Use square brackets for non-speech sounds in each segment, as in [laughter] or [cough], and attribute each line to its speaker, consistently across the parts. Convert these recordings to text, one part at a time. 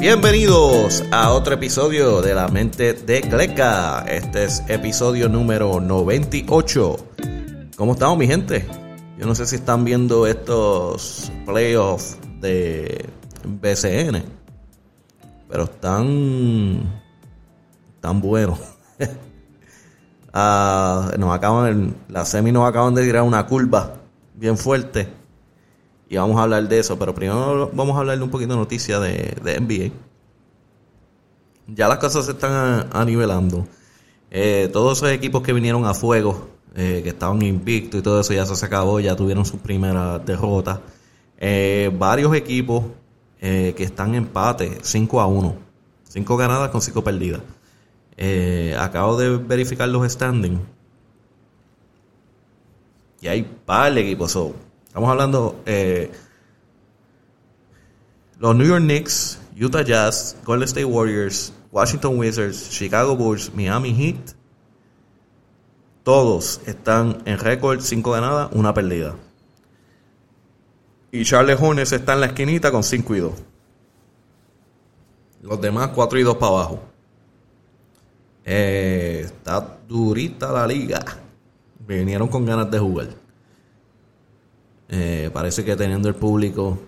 Speaker 1: Bienvenidos a otro episodio de La Mente de Cleca. Este es episodio número 98. ¿Cómo estamos, mi gente? Yo no sé si están viendo estos playoffs de BCN, pero están tan buenos. [laughs] Ah, nos acaban, la semi nos acaban de tirar una curva bien fuerte y vamos a hablar de eso, pero primero vamos a hablar de un poquito de noticia de, NBA. Ya las cosas se están anivelando. Eh, todos esos equipos que vinieron a fuego, eh, que estaban invictos y todo eso, ya se acabó, ya tuvieron su primera derrota. Eh, varios equipos que están en empate, 5 a 1. 5 ganadas con 5 perdidas. Acabo de verificar los standings. Y hay par de equipos. Estamos hablando eh, los New York Knicks, Utah Jazz, Golden State Warriors, Washington Wizards, Chicago Bulls, Miami Heat. Todos están en récord 5 ganadas, una perdida. Y Charles Hornets está en la esquinita con 5 y 2. Los demás 4 y 2 para abajo. Eh, está durita la liga. Vinieron con ganas de jugar. Eh, parece que teniendo el público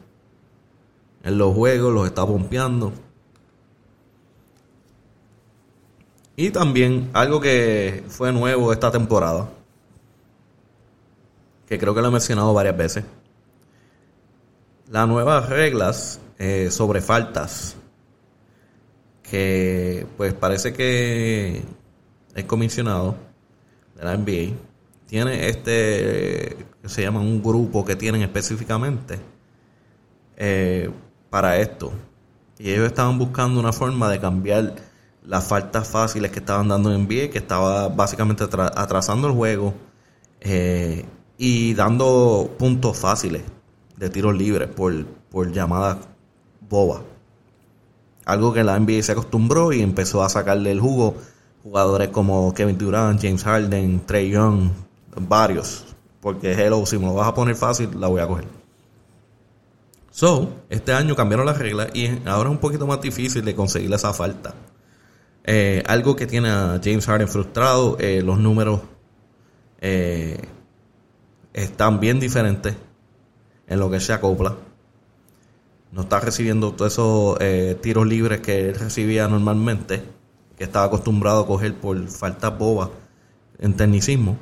Speaker 1: en los juegos, los está pompeando. Y también algo que fue nuevo esta temporada, que creo que lo he mencionado varias veces, las nuevas reglas eh, sobre faltas que pues parece que el comisionado de la NBA tiene este que se llama un grupo que tienen específicamente eh, para esto y ellos estaban buscando una forma de cambiar las faltas fáciles que estaban dando en NBA que estaba básicamente atrasando el juego eh, y dando puntos fáciles de tiros libres por, por llamadas bobas algo que la NBA se acostumbró y empezó a sacarle el jugo jugadores como Kevin Durant, James Harden, Trey Young, varios. Porque hello, si me lo vas a poner fácil, la voy a coger. So, este año cambiaron las reglas y ahora es un poquito más difícil de conseguir esa falta. Eh, algo que tiene a James Harden frustrado, eh, los números eh, están bien diferentes en lo que se acopla no está recibiendo todos esos tiros libres que él recibía normalmente, que estaba acostumbrado a coger por faltas bobas en tecnicismo.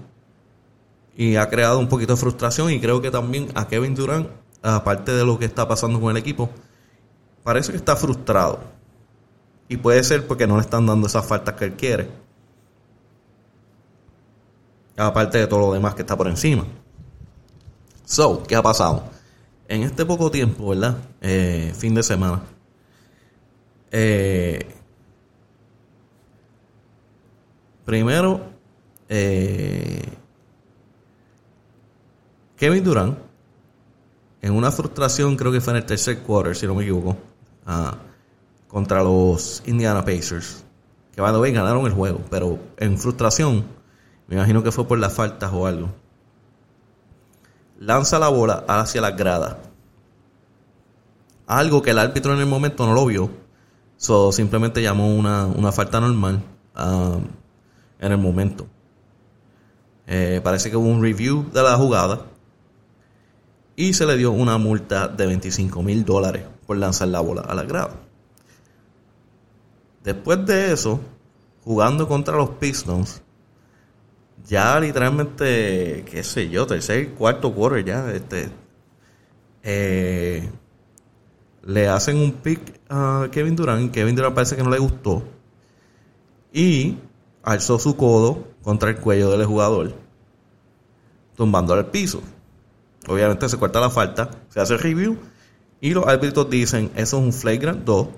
Speaker 1: Y ha creado un poquito de frustración y creo que también a Kevin Durant, aparte de lo que está pasando con el equipo, parece que está frustrado. Y puede ser porque no le están dando esas faltas que él quiere. Aparte de todo lo demás que está por encima. So, ¿qué ha pasado? en este poco tiempo, ¿verdad? Eh, fin de semana. Eh, primero, eh, Kevin Durant, en una frustración, creo que fue en el tercer quarter, si no me equivoco, ah, contra los Indiana Pacers, que van a ver, ganaron el juego, pero en frustración, me imagino que fue por las faltas o algo lanza la bola hacia la grada. Algo que el árbitro en el momento no lo vio. So, simplemente llamó una, falta normal um, en el momento. Eh, parece que hubo un review de la jugada y se le dio una multa de 25 mil dólares por lanzar la bola a la grada. Después de eso, jugando contra los Pistons, ya literalmente, qué sé yo, tercer, cuarto quarter ya, este, eh, le hacen un pick a Kevin Durant, Kevin Durant parece que no le gustó, y alzó su codo contra el cuello del jugador, tumbando al piso. Obviamente se corta la falta, se hace review, y los árbitros dicen, eso es un flagrant 2,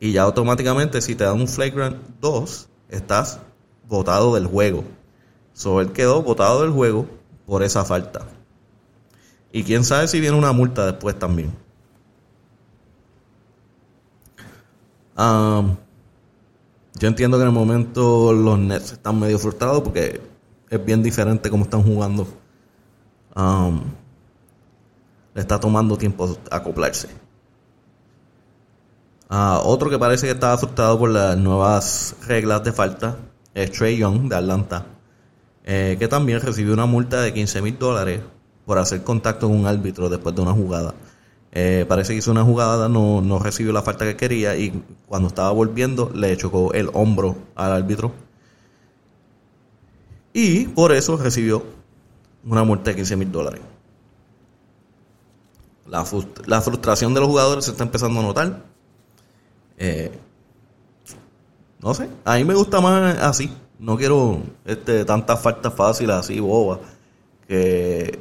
Speaker 1: y ya automáticamente si te dan un flagrant 2, estás botado del juego. So, él quedó botado del juego por esa falta. Y quién sabe si viene una multa después también. Um, yo entiendo que en el momento los Nets están medio frustrados porque es bien diferente cómo están jugando. Um, le está tomando tiempo acoplarse. Ah, otro que parece que estaba frustrado por las nuevas reglas de falta es Trey Young de Atlanta, eh, que también recibió una multa de 15 mil dólares por hacer contacto con un árbitro después de una jugada. Eh, parece que hizo una jugada, no, no recibió la falta que quería y cuando estaba volviendo le chocó el hombro al árbitro. Y por eso recibió una multa de 15 mil dólares. La, la, frustración de los jugadores se está empezando a notar. Eh, no sé, a mí me gusta más así. No quiero este, tantas faltas fáciles así, bobas, que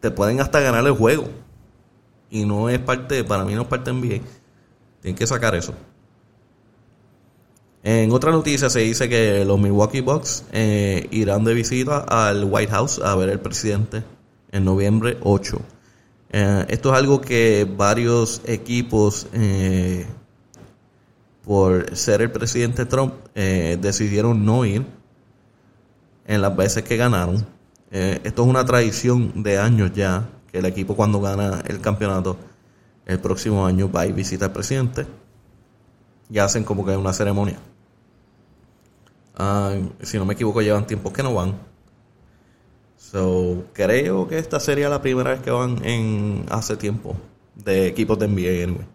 Speaker 1: te pueden hasta ganar el juego. Y no es parte, para mí no es parte NBA. Tienen que sacar eso. En otra noticia se dice que los Milwaukee Bucks eh, irán de visita al White House a ver al presidente en noviembre 8. Eh, esto es algo que varios equipos, eh, por ser el presidente Trump, decidieron no ir en las veces que ganaron. esto es una tradición de años ya el equipo cuando gana el campeonato el próximo año va y visita al presidente y hacen como que una ceremonia. Ah, si no me equivoco, llevan tiempo que no van. So, creo que esta sería la primera vez que van en hace tiempo de equipos de NBA anyway.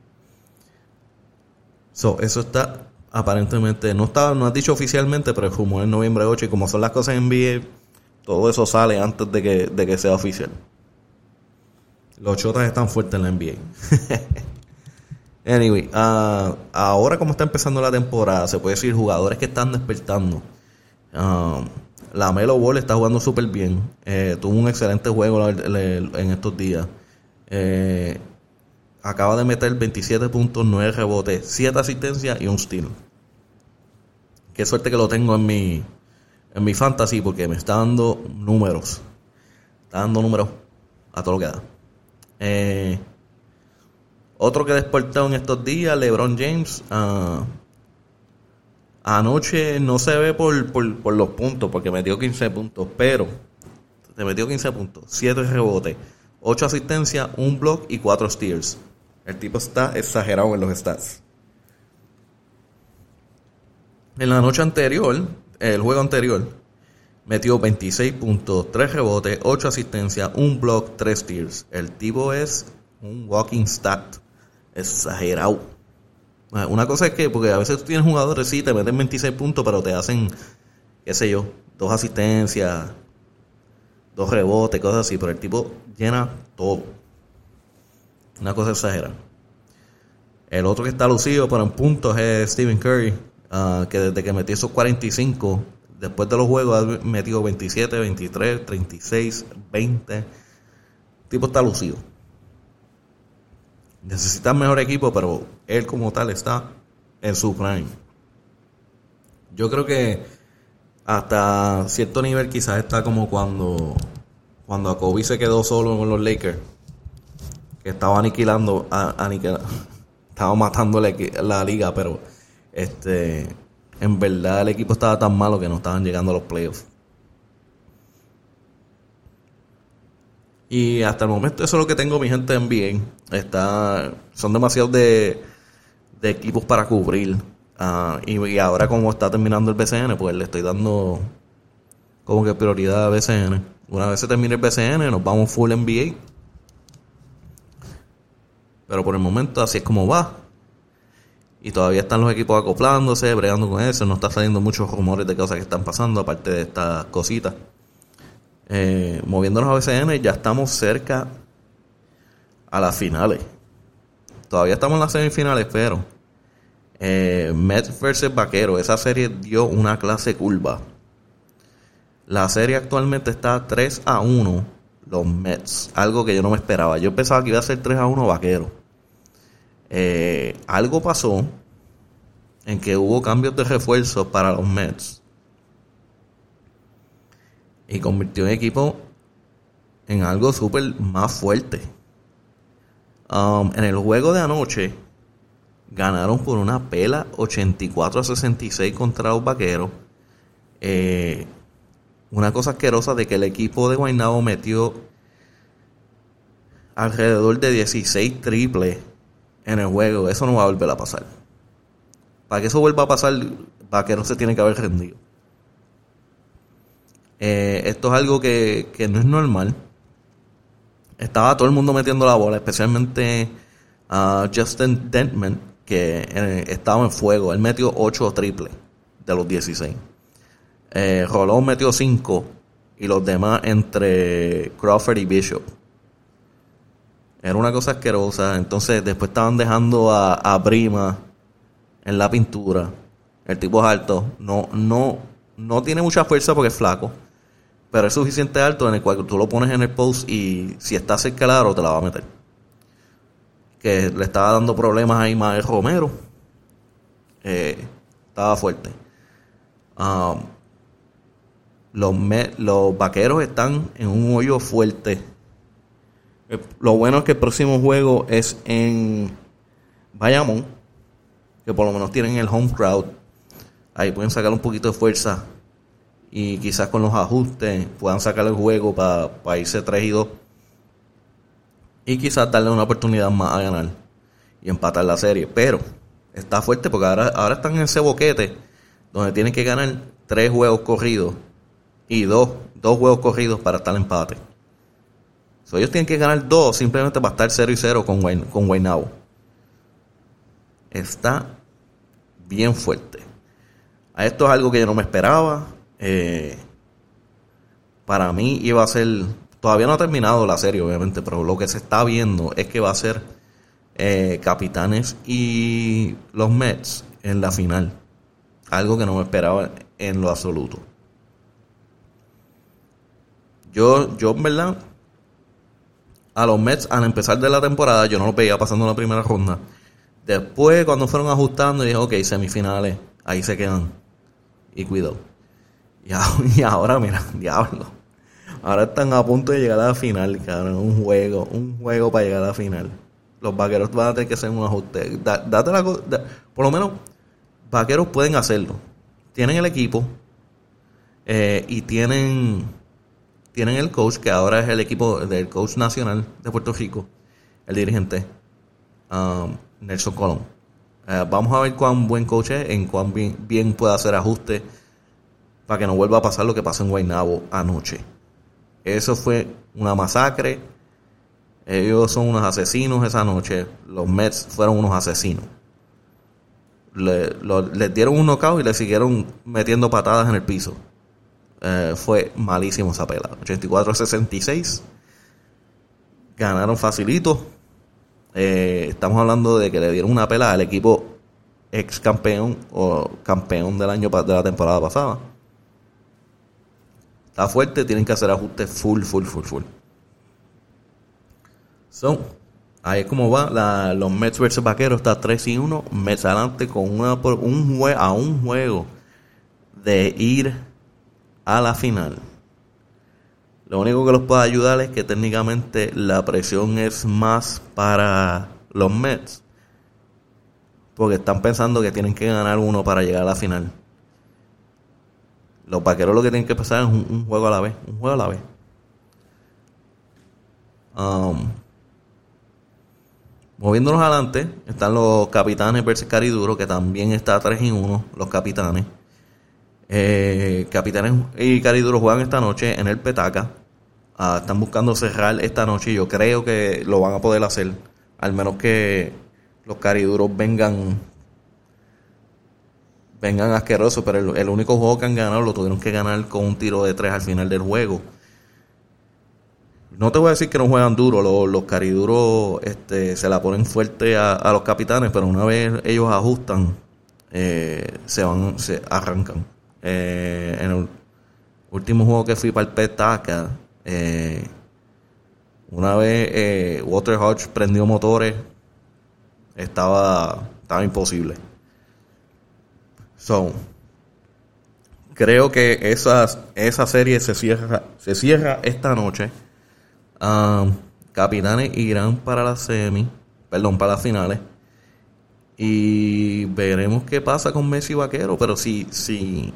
Speaker 1: So, eso está aparentemente, no está, no ha dicho oficialmente, pero fumó en noviembre 8 y como son las cosas en NBA, todo eso sale antes de que, de que sea oficial. Los chotas están fuertes en la NBA. [laughs] anyway, uh, ahora como está empezando la temporada, se puede decir jugadores que están despertando. Um, la Melo Ball está jugando súper bien. Eh, tuvo un excelente juego en estos días. Eh, acaba de meter 27.9 rebotes, 7 asistencias y un steal. Qué suerte que lo tengo en mi, en mi fantasy porque me está dando números. Está dando números a todo lo que da. Eh, otro que despertó en estos días, LeBron James. Ah, anoche no se ve por, los puntos, porque metió 15 puntos, pero se metió 15 puntos, 7 rebotes, 8 asistencias, 1 block y 4 steals. El tipo está exagerado en los stats. En la noche anterior, el juego anterior, Metió 26 puntos, 3 rebotes, 8 asistencias, 1 block, 3 tiers. El tipo es un walking stat. Exagerado. Ah, una cosa es que, porque a veces tú tienes jugadores, sí, te meten 26 puntos, pero te hacen, qué sé yo, dos asistencias, dos rebotes, cosas así. Pero el tipo llena todo. Una cosa exagerada. El otro que está lucido, pero en puntos es Stephen Curry, uh, que desde que metió esos 45 Después de los juegos ha metido 27, 23, 36, 20. El tipo está lucido. Necesita mejor equipo, pero él como tal está en su prime. Yo creo que hasta cierto nivel quizás está como cuando cuando a Kobe se quedó solo con los Lakers, que estaba aniquilando, [laughs] estaba matando la liga, pero este en verdad el equipo estaba tan malo que no estaban llegando a los playoffs. Y hasta el momento eso es lo que tengo mi gente en bien. Está, son demasiados de, equipos para cubrir. Ah, y, ahora como está terminando el BCN, pues le estoy dando como que prioridad a BCN. Una vez se termine el BCN, nos vamos full NBA. Pero por el momento así es como va y todavía están los equipos acoplándose, bregando con eso, no está saliendo muchos rumores de cosas que están pasando, aparte de estas cositas. Eh, moviéndonos a BCN, ya estamos cerca a las finales. Todavía estamos en las semifinales, pero eh, Mets versus Vaquero, esa serie dio una clase curva. La serie actualmente está 3 a 1 los Mets, algo que yo no me esperaba. Yo pensaba que iba a ser 3 a 1 Vaquero eh, algo pasó en que hubo cambios de refuerzo para los Mets y convirtió el equipo en algo súper más fuerte. Um, en el juego de anoche ganaron por una pela 84 a 66 contra los vaqueros. Eh, una cosa asquerosa de que el equipo de Guaynabo metió alrededor de 16 triples en el juego, eso no va a volver a pasar. Para que eso vuelva a pasar, Vaquero se tiene que haber rendido. Eh, esto es algo que, que, no es normal. Estaba todo el mundo metiendo la bola, especialmente a Justin Dentman, que eh, estaba en fuego. Él metió 8 triples de los 16. Eh, Rolón metió 5 y los demás entre Crawford y Bishop. Era una cosa asquerosa. Entonces después estaban dejando a, a Prima en la pintura. El tipo es alto. No, no, no tiene mucha fuerza porque es flaco. Pero es suficiente alto en el cual tú lo pones en el post y si está cerca del te la va a meter. Que le estaba dando problemas ahí más Romero. Eh, estaba fuerte. Um, los, los vaqueros están en un hoyo fuerte lo bueno es que el próximo juego es en Bayamón, que por lo menos tienen el home crowd. Ahí pueden sacar un poquito de fuerza y quizás con los ajustes puedan sacar el juego para irse 3 y 2. Y quizás darle una oportunidad más a ganar y empatar la serie. Pero está fuerte porque ahora, ahora están en ese boquete donde tienen que ganar 3 juegos corridos y 2 dos, dos juegos corridos para estar en empate ellos tienen que ganar dos simplemente para estar 0 y 0 con, con. Está bien fuerte. A esto es algo que yo no me esperaba. Eh, para mí iba a ser. Todavía no ha terminado la serie, obviamente, pero lo que se está viendo es que va a ser eh, Capitanes y los Mets en la final. Algo que no me esperaba en lo absoluto. Yo, yo en verdad, a los Mets al empezar de la temporada, yo no los veía pasando la primera ronda. Después, cuando fueron ajustando, dije, ok, semifinales, ahí se quedan. Y cuidado. Y, [laughs] ahora, mira, diablo. Ahora están a punto de llegar a la final, cabrón. Un juego, un juego para llegar a la final. Los vaqueros van a tener que hacer un ajuste. date la, por lo menos, vaqueros pueden hacerlo. Tienen el equipo eh, y tienen tienen el coach, que ahora es el equipo del coach nacional de Puerto Rico, el dirigente, um, Nelson Colón. Eh, vamos a ver cuán buen coach es, en cuán bien, puede hacer ajustes para que no vuelva a pasar lo que pasó en Guaynabo anoche. Eso fue una masacre. Ellos son unos asesinos esa noche. Los Mets fueron unos asesinos. Le, les dieron un knockout y le siguieron metiendo patadas en el piso. Eh, fue malísimo esa pela. 84-66. Ganaron facilito. Eh, estamos hablando de que le dieron una pela al equipo ex campeón o campeón del año de la temporada pasada. Está fuerte, tienen que hacer ajustes full, full, full, full. So, ahí es como va. los Mets versus Vaqueros está 3 y 1. Mets adelante con una, un a un juego de ir a la final. Lo único que los puede ayudar es que técnicamente la presión es más para los Mets. Porque están pensando que tienen que ganar uno para llegar a la final. Los vaqueros lo que tienen que pasar es un, juego a la vez. Un juego a la vez. Um, moviéndonos adelante, están los capitanes versus Cariduro, que también está 3 y 1, los capitanes. Eh, Capitanes y Cariduro juegan esta noche en el Petaca. Ah, están buscando cerrar esta noche y yo creo que lo van a poder hacer. Al menos que los Cariduros vengan vengan asquerosos, pero el, único juego que han ganado lo tuvieron que ganar con un tiro de tres al final del juego. No te voy a decir que no juegan duro, los, cariduros este, se la ponen fuerte a, los capitanes, pero una vez ellos ajustan, eh, se van, se arrancan. Eh, en el último juego que fui para el Petaca, eh, una vez Water Hodge prendió motores, estaba, estaba imposible. So, creo que esa, esa serie se cierra, se cierra esta noche. Um, capitanes irán para la semi, perdón, para las finales. Y veremos qué pasa con Messi Vaquero. Pero si, si,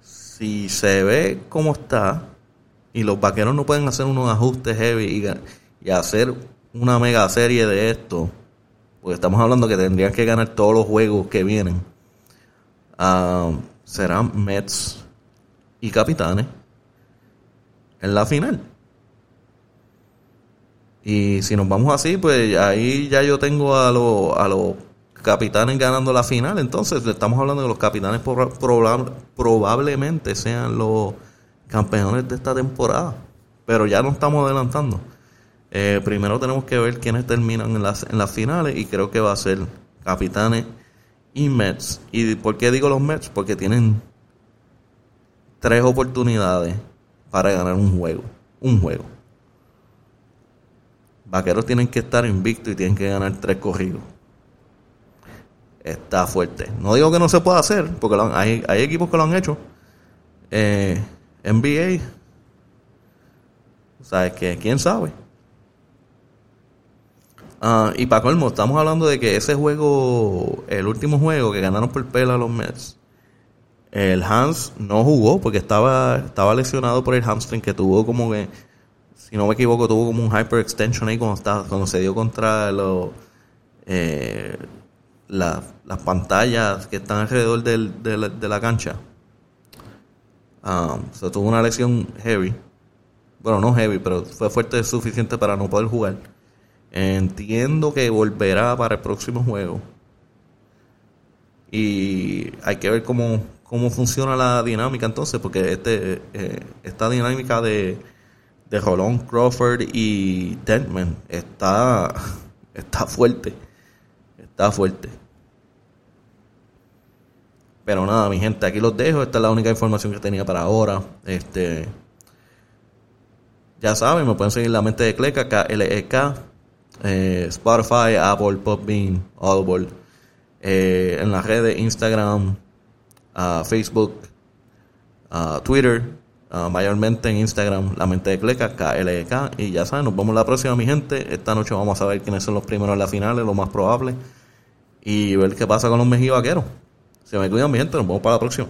Speaker 1: si se ve como está y los vaqueros no pueden hacer unos ajustes heavy y, hacer una mega serie de esto, porque estamos hablando que tendrían que ganar todos los juegos que vienen, ah, serán Mets y Capitanes en la final. Y si nos vamos así, pues ahí ya yo tengo a los a los capitanes ganando la final. Entonces, estamos hablando de los capitanes probablemente sean los campeones de esta temporada. Pero ya no estamos adelantando. Eh, primero tenemos que ver quiénes terminan en las, en las finales y creo que va a ser capitanes y Mets. ¿Y por qué digo los Mets? Porque tienen tres oportunidades para ganar un juego. Un juego. Vaqueros tienen que estar invictos y tienen que ganar tres corridos. Está fuerte. No digo que no se pueda hacer, porque hay, hay, equipos que lo han hecho. Eh, NBA. ¿Sabes que ¿Quién sabe? Ah, y para colmo, estamos hablando de que ese juego, el último juego que ganaron por pela los Mets, el Hans no jugó porque estaba, estaba lesionado por el hamstring que tuvo como que si no me equivoco, tuvo como un hyperextension ahí cuando, estaba, cuando se dio contra los, eh, las pantallas que están alrededor del, de, la, cancha. Um, se tuvo una lesión heavy. Bueno, no heavy, pero fue fuerte suficiente para no poder jugar. Entiendo que volverá para el próximo juego. Y hay que ver cómo, cómo funciona la dinámica entonces, porque este, eh, esta dinámica de de Rolón Crawford y Dentman está, [laughs] está fuerte. Está fuerte. Pero nada, mi gente, aquí los dejo. Esta es la única información que tenía para ahora. Este. Ya saben, me pueden seguir la mente de Cleca, KLEK, eh, Spotify, Apple, Popbean, Audible, eh, en las redes Instagram, uh, Facebook, uh, Twitter, Ah, mayormente en Instagram, la mente de Cleca, KLK. Y ya saben, nos vemos la próxima, mi gente. Esta noche vamos a ver quiénes son los primeros en la final, lo más probable. Y ver qué pasa con los mejivaqueros. Se me cuidan, mi gente. Nos vemos para la próxima.